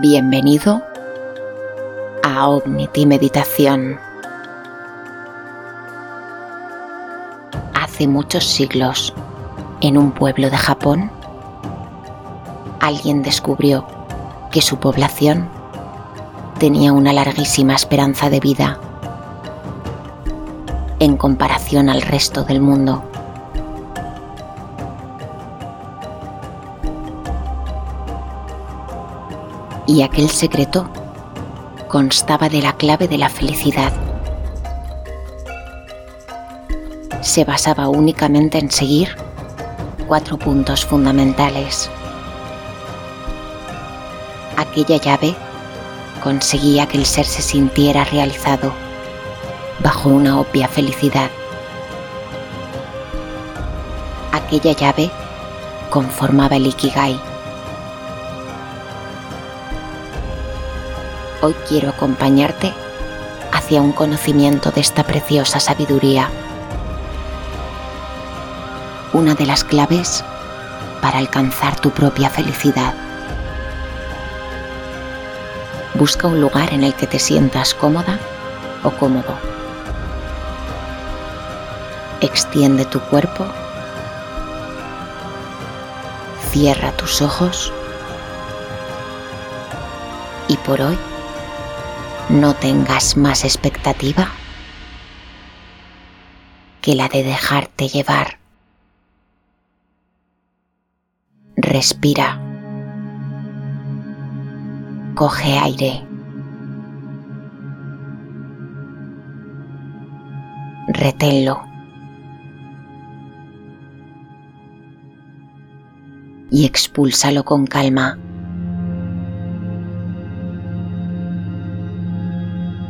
Bienvenido a Omnity Meditación. Hace muchos siglos, en un pueblo de Japón, alguien descubrió que su población tenía una larguísima esperanza de vida en comparación al resto del mundo. Y aquel secreto constaba de la clave de la felicidad. Se basaba únicamente en seguir cuatro puntos fundamentales. Aquella llave conseguía que el ser se sintiera realizado bajo una obvia felicidad. Aquella llave conformaba el Ikigai hoy quiero acompañarte hacia un conocimiento de esta preciosa sabiduría. Una de las claves para alcanzar tu propia felicidad. Busca un lugar en el que te sientas cómoda o cómodo. Extiende tu cuerpo. Cierra tus ojos. Y por hoy no tengas más expectativa que la de dejarte llevar. Respira. Coge aire. Reténlo. Y expúlsalo con calma.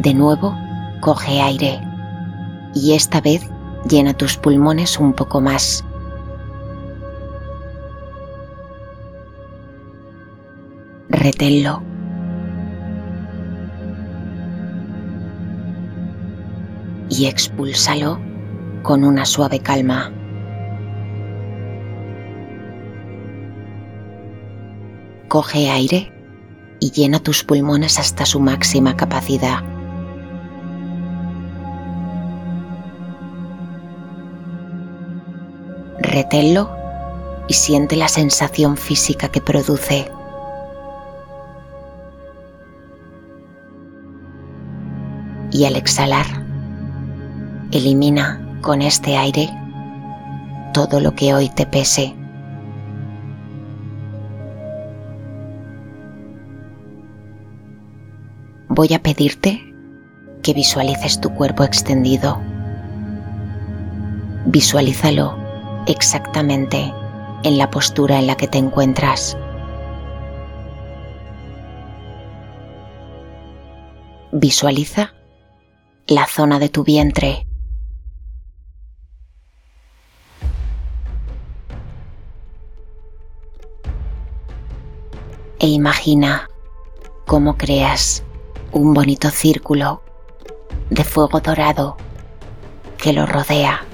De nuevo, coge aire y esta vez llena tus pulmones un poco más. Reténlo. Y expúlsalo con una suave calma. Coge aire y llena tus pulmones hasta su máxima capacidad. Reténlo y siente la sensación física que produce. Y al exhalar, elimina con este aire todo lo que hoy te pese. Voy a pedirte que visualices tu cuerpo extendido. Visualízalo exactamente en la postura en la que te encuentras. Visualiza la zona de tu vientre. E imagina cómo creas un bonito círculo de fuego dorado que lo rodea.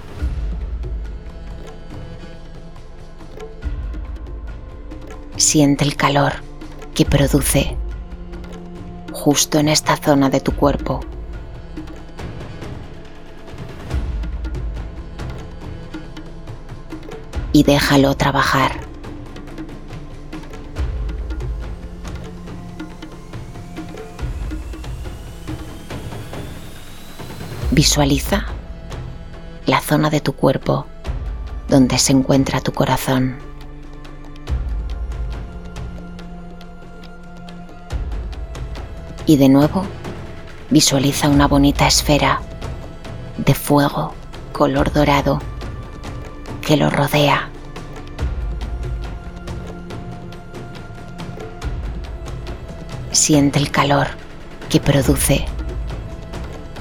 Siente el calor que produce justo en esta zona de tu cuerpo. Y déjalo trabajar. Visualiza la zona de tu cuerpo donde se encuentra tu corazón. Y de nuevo visualiza una bonita esfera de fuego color dorado que lo rodea. Siente el calor que produce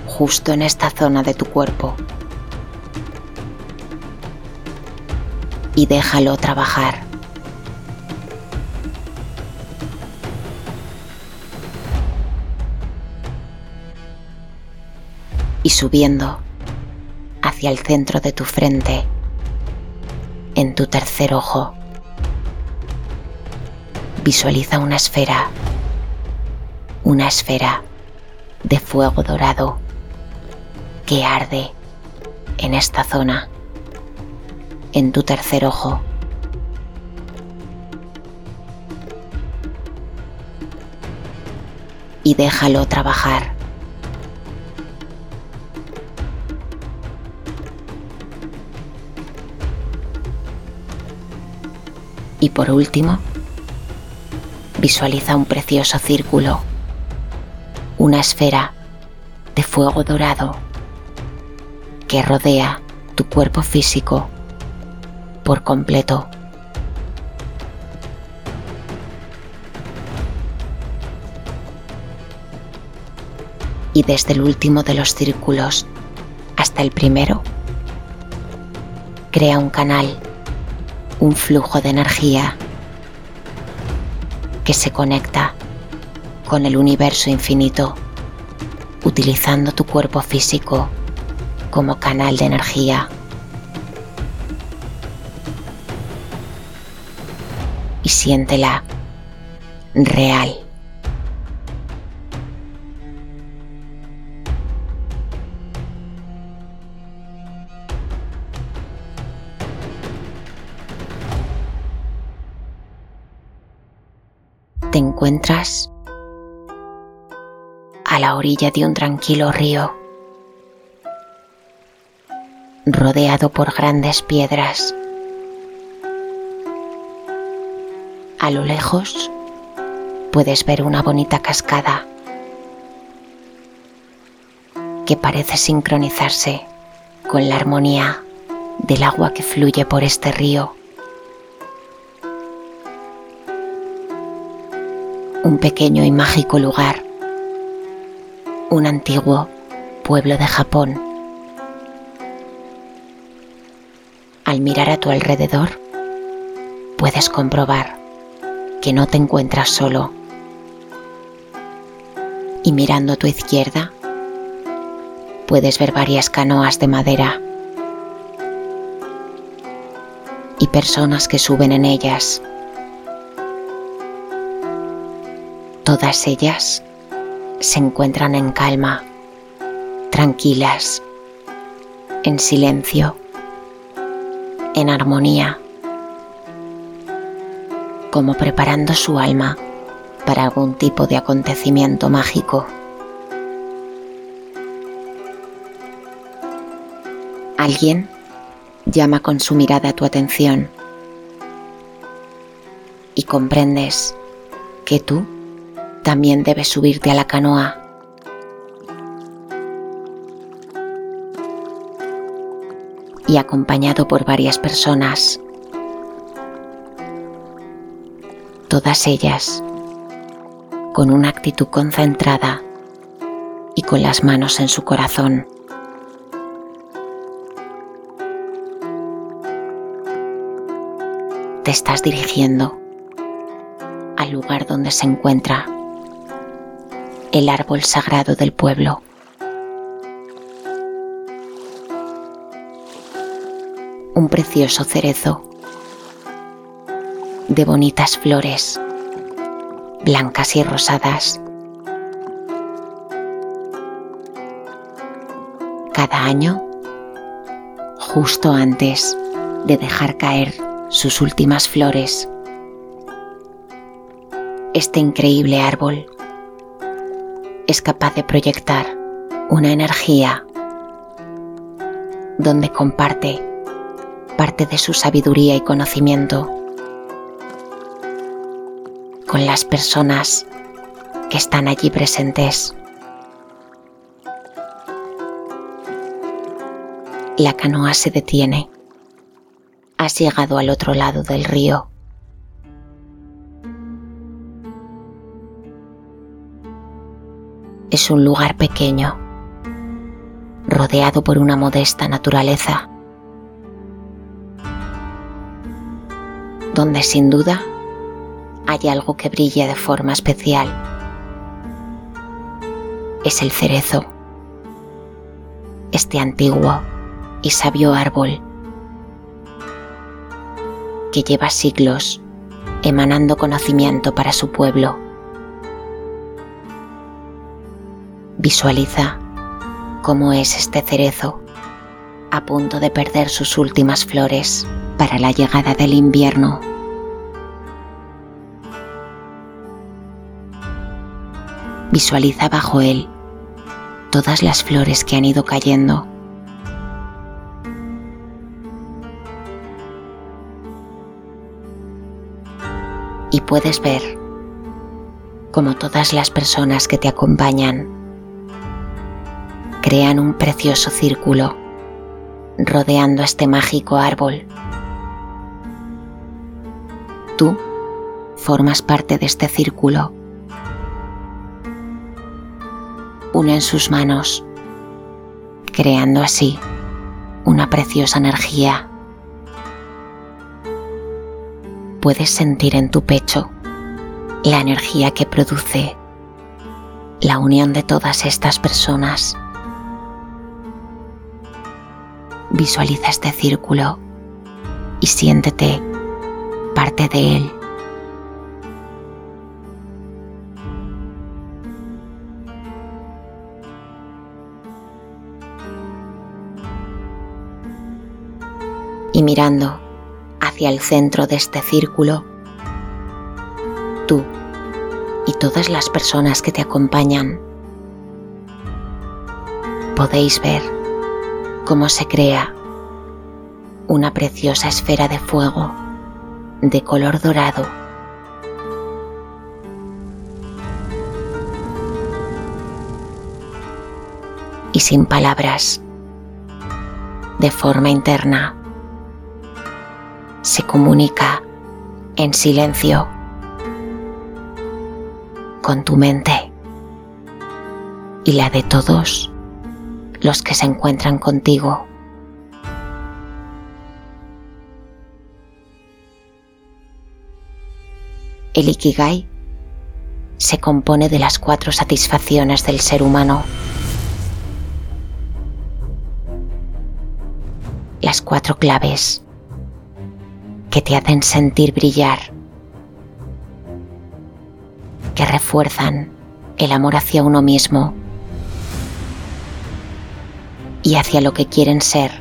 justo en esta zona de tu cuerpo y déjalo trabajar. Y subiendo hacia el centro de tu frente, en tu tercer ojo. Visualiza una esfera una esfera de fuego dorado que arde en esta zona, en tu tercer ojo. Y déjalo trabajar. Y por último, visualiza un precioso círculo, una esfera de fuego dorado que rodea tu cuerpo físico por completo. Y desde el último de los círculos hasta el primero, crea un canal, un flujo de energía que se conecta con el universo infinito utilizando tu cuerpo físico como canal de energía. Y siéntela real. Encuentras a la orilla de un tranquilo río rodeado por grandes piedras. A lo lejos puedes ver una bonita cascada que parece sincronizarse con la armonía del agua que fluye por este río. Un pequeño y mágico lugar, un antiguo pueblo de Japón al mirar a tu alrededor, puedes comprobar que no te encuentras solo. Y mirando a tu izquierda, puedes ver varias canoas de madera y personas que suben en ellas. Todas ellas se encuentran en calma, tranquilas, en silencio en armonía, como preparando su alma para algún tipo de acontecimiento mágico. Alguien llama con su mirada tu atención y comprendes que tú también debes subirte a la canoa y acompañado por varias personas. Todas ellas con una actitud concentrada y con las manos en su corazón. Te estás dirigiendo al lugar donde se encuentra el árbol sagrado del pueblo. un precioso cerezo de bonitas flores, blancas y rosadas. Cada año, justo antes de dejar caer sus últimas flores, este increíble árbol es capaz de proyectar una energía donde comparte parte de su sabiduría y conocimiento con las personas que están allí presentes. La canoa se detiene. Has llegado al otro lado del río. Es un lugar pequeño, rodeado por una modesta naturaleza. donde sin duda hay algo que brilla de forma especial. Es el cerezo, este antiguo y sabio árbol que lleva siglos emanando conocimiento para su pueblo. Visualiza cómo es este cerezo a punto de perder sus últimas flores para la llegada del invierno. Visualiza bajo él todas las flores que han ido cayendo. Y puedes ver cómo todas las personas que te acompañan crean un precioso círculo rodeando este mágico árbol. Tú formas parte de este círculo. Unen sus manos, creando así una preciosa energía. Puedes sentir en tu pecho la energía que produce la unión de todas estas personas. Visualiza este círculo y siéntete parte de él. Y mirando hacia el centro de este círculo, tú y todas las personas que te acompañan podéis ver cómo se crea una preciosa esfera de fuego de color dorado. Y sin palabras, de forma interna, se comunica en silencio con tu mente y la de todos los que se encuentran contigo. El Ikigai se compone de las cuatro satisfacciones del ser humano. Las cuatro claves que te hacen sentir brillar, que refuerzan el amor hacia uno mismo y hacia lo que quieren ser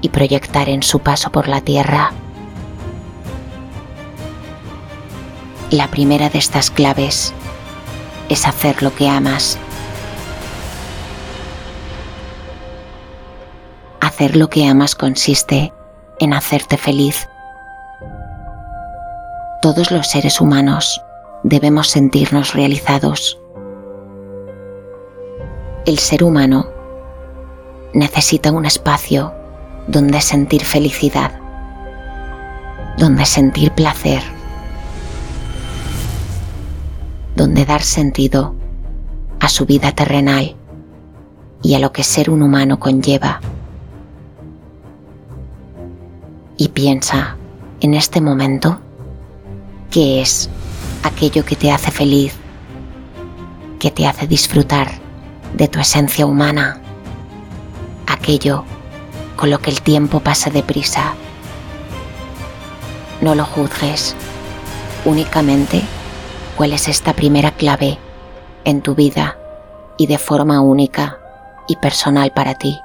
y proyectar en su paso por la tierra. La primera de estas claves es hacer lo que amas. Hacer lo que amas consiste en hacerte feliz. Todos los seres humanos debemos sentirnos realizados. El ser humano necesita un espacio donde sentir felicidad, donde sentir placer, donde dar sentido a su vida terrenal y a lo que ser un humano conlleva. Y piensa en este momento qué es aquello que te hace feliz, que te hace disfrutar de tu esencia humana aquello con lo que el tiempo pasa deprisa. No lo juzgues, únicamente cuál es esta primera clave en tu vida y de forma única y personal para ti.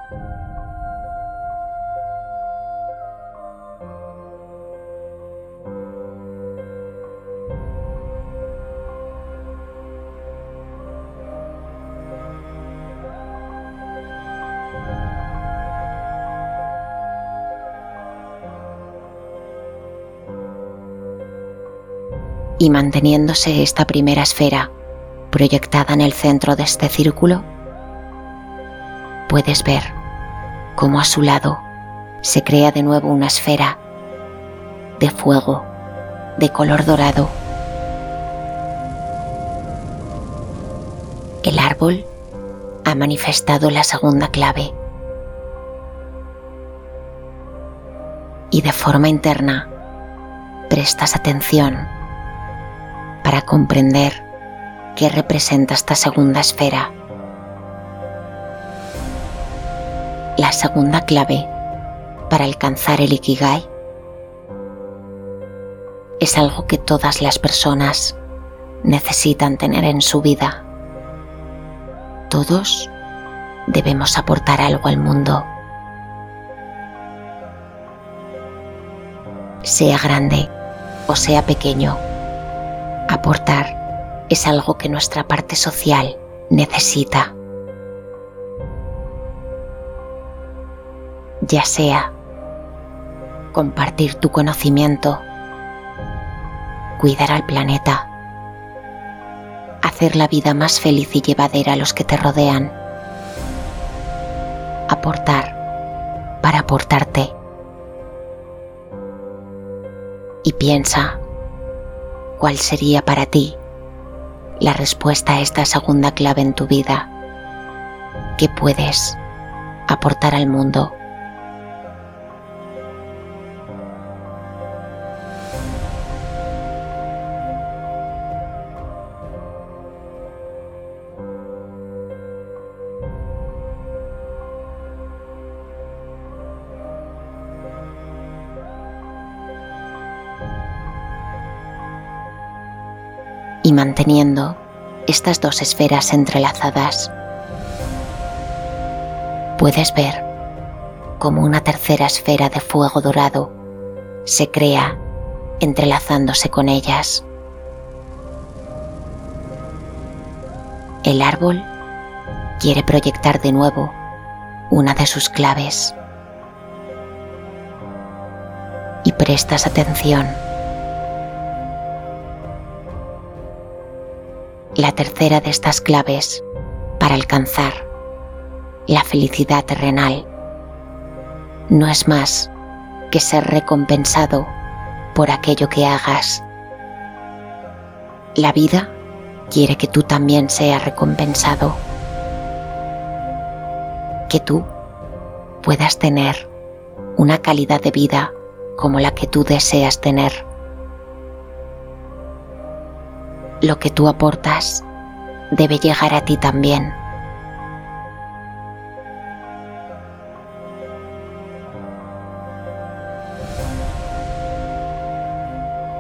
Y manteniéndose esta primera esfera proyectada en el centro de este círculo, puedes ver cómo a su lado se crea de nuevo una esfera de fuego de color dorado. El árbol ha manifestado la segunda clave y de forma interna prestas atención para comprender qué representa esta segunda esfera. La segunda clave para alcanzar el Ikigai es algo que todas las personas necesitan tener en su vida. Todos debemos aportar algo al mundo. Sea grande o sea pequeño, aportar es algo que nuestra parte social necesita. Ya sea compartir tu conocimiento, cuidar al planeta, hacer la vida más feliz y llevadera a los que te rodean, aportar para aportarte. Y piensa cuál sería para ti la respuesta a esta segunda clave en tu vida que puedes aportar al mundo estas dos esferas entrelazadas. Puedes ver cómo una tercera esfera de fuego dorado se crea entrelazándose con ellas. El árbol quiere proyectar de nuevo una de sus claves. Y prestas atención la tercera de estas claves para alcanzar la felicidad terrenal no es más que ser recompensado por aquello que hagas. La vida quiere que tú también seas recompensado, que tú puedas tener una calidad de vida como la que tú deseas tener. Lo que tú aportas debe llegar a ti también.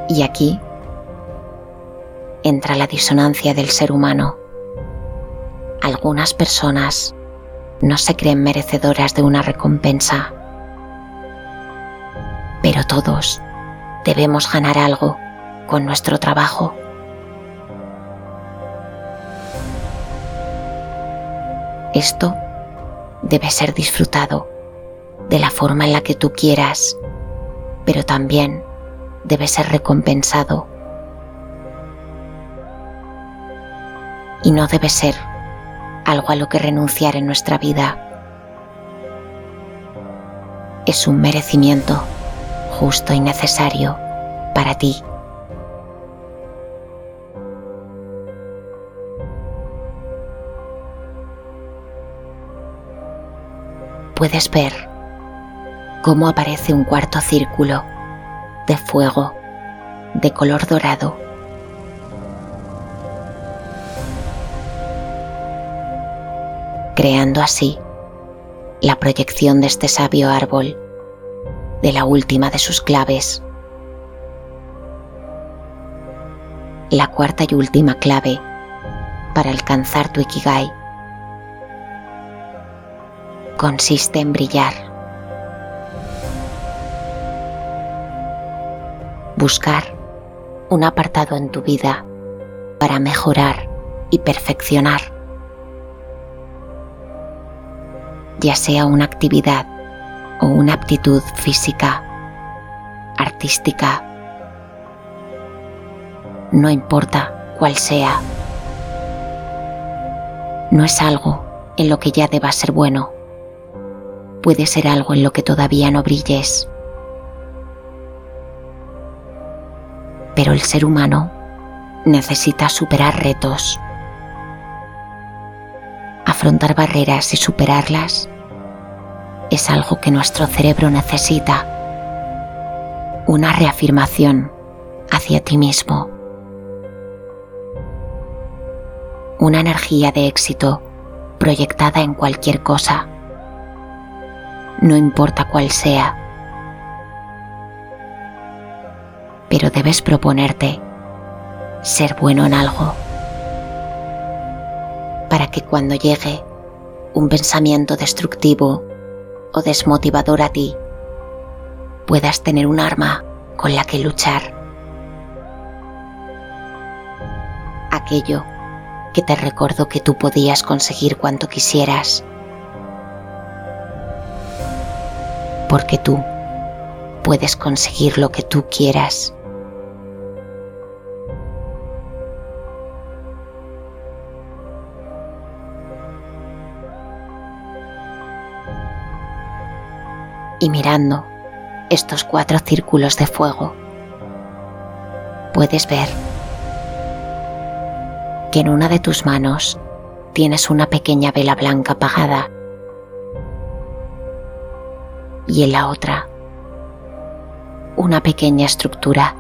Y aquí entra la disonancia del ser humano. Algunas personas no se creen merecedoras de una recompensa, pero todos debemos ganar algo con nuestro trabajo. Esto debe ser disfrutado de la forma en la que tú quieras, pero también debe ser recompensado. Y no debe ser algo a lo que renunciar en nuestra vida. Es un merecimiento justo y necesario para ti. Puedes ver cómo aparece un cuarto círculo de fuego de color dorado. creando así la proyección de este sabio árbol de la última de sus claves. La cuarta y última clave para alcanzar tu Ikigai consiste en brillar. Buscar un apartado en tu vida para mejorar y perfeccionar. Ya sea una actividad o una aptitud física, artística, no importa cuál sea. No es algo en lo que ya deba ser bueno puede ser algo en lo que todavía no brilles. Pero el ser humano necesita superar retos, afrontar barreras y superarlas es algo que nuestro cerebro necesita. Una reafirmación hacia ti mismo. Una energía de éxito proyectada en cualquier cosa no importa cuál sea. Pero debes proponerte ser bueno en algo para que cuando llegue un pensamiento destructivo o desmotivador a ti, puedas tener un arma con la que luchar. Aquello que te recordó que tú podías conseguir cuanto quisieras. Porque tú puedes conseguir lo que tú quieras. Y mirando estos cuatro círculos de fuego, puedes ver que en una de tus manos tienes una pequeña vela blanca apagada y en la otra una pequeña estructura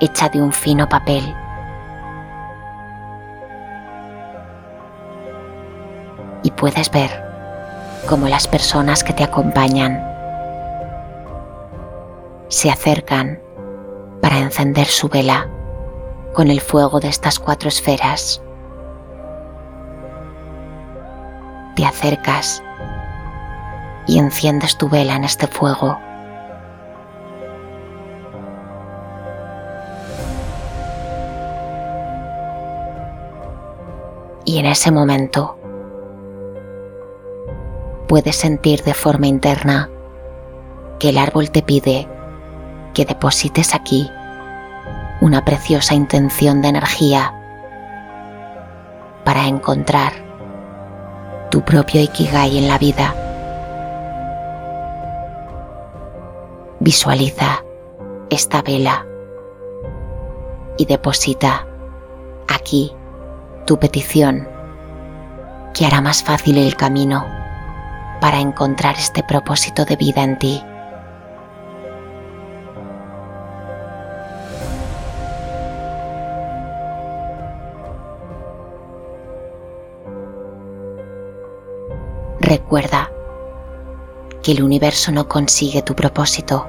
hecha de un fino papel. Y puedes ver cómo las personas que te acompañan se acercan para encender su vela con el fuego de estas cuatro esferas. Te acercas y enciendes tu vela en este fuego. Y en ese momento puedes sentir de forma interna que el árbol te pide que deposites aquí una preciosa intención de energía para encontrar tu propio ikigai en la vida. Visualiza esta vela y deposita aquí tu petición que hará más fácil el camino para encontrar este propósito de vida en ti. Recuerda que el universo no consigue tu propósito,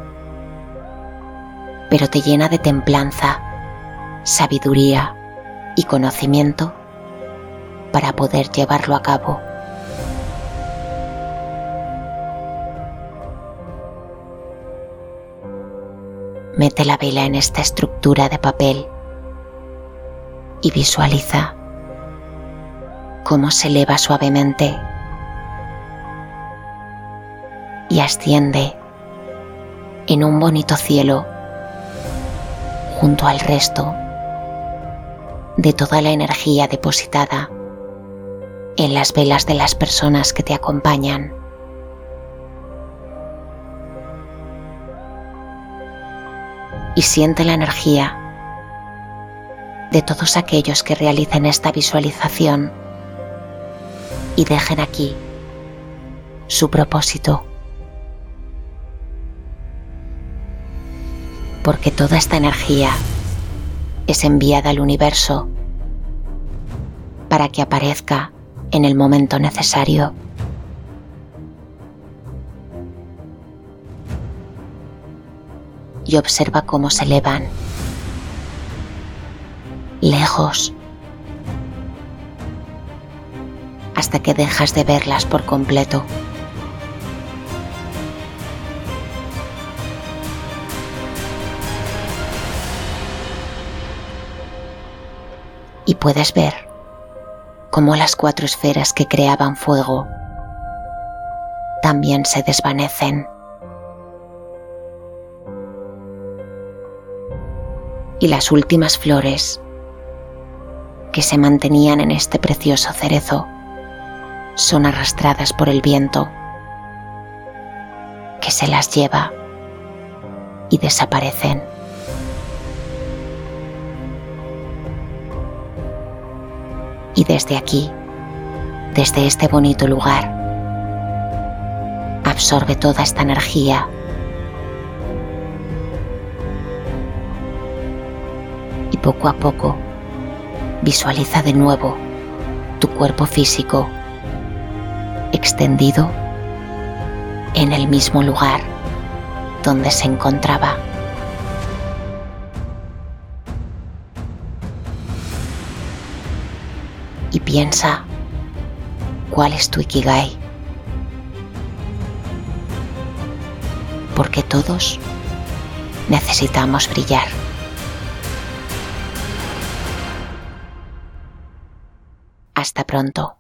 pero te llena de templanza, sabiduría y conocimiento para poder llevarlo a cabo. Mete la vela en esta estructura de papel y visualiza cómo se eleva suavemente y asciende en un bonito cielo junto al resto de toda la energía depositada en las velas de las personas que te acompañan. Y siente la energía de todos aquellos que realicen esta visualización y dejen aquí su propósito. Porque toda esta energía es enviada al universo para que aparezca en el momento necesario. Y observa cómo se elevan lejos hasta que dejas de verlas por completo. Puedes ver cómo las cuatro esferas que creaban fuego también se desvanecen. Y las últimas flores que se mantenían en este precioso cerezo son arrastradas por el viento que se las lleva y desaparecen. Y desde aquí, desde este bonito lugar, absorbe toda esta energía y poco a poco visualiza de nuevo tu cuerpo físico extendido en el mismo lugar donde se encontraba. Y piensa cuál es tu Ikigai. Porque todos necesitamos brillar. Hasta pronto.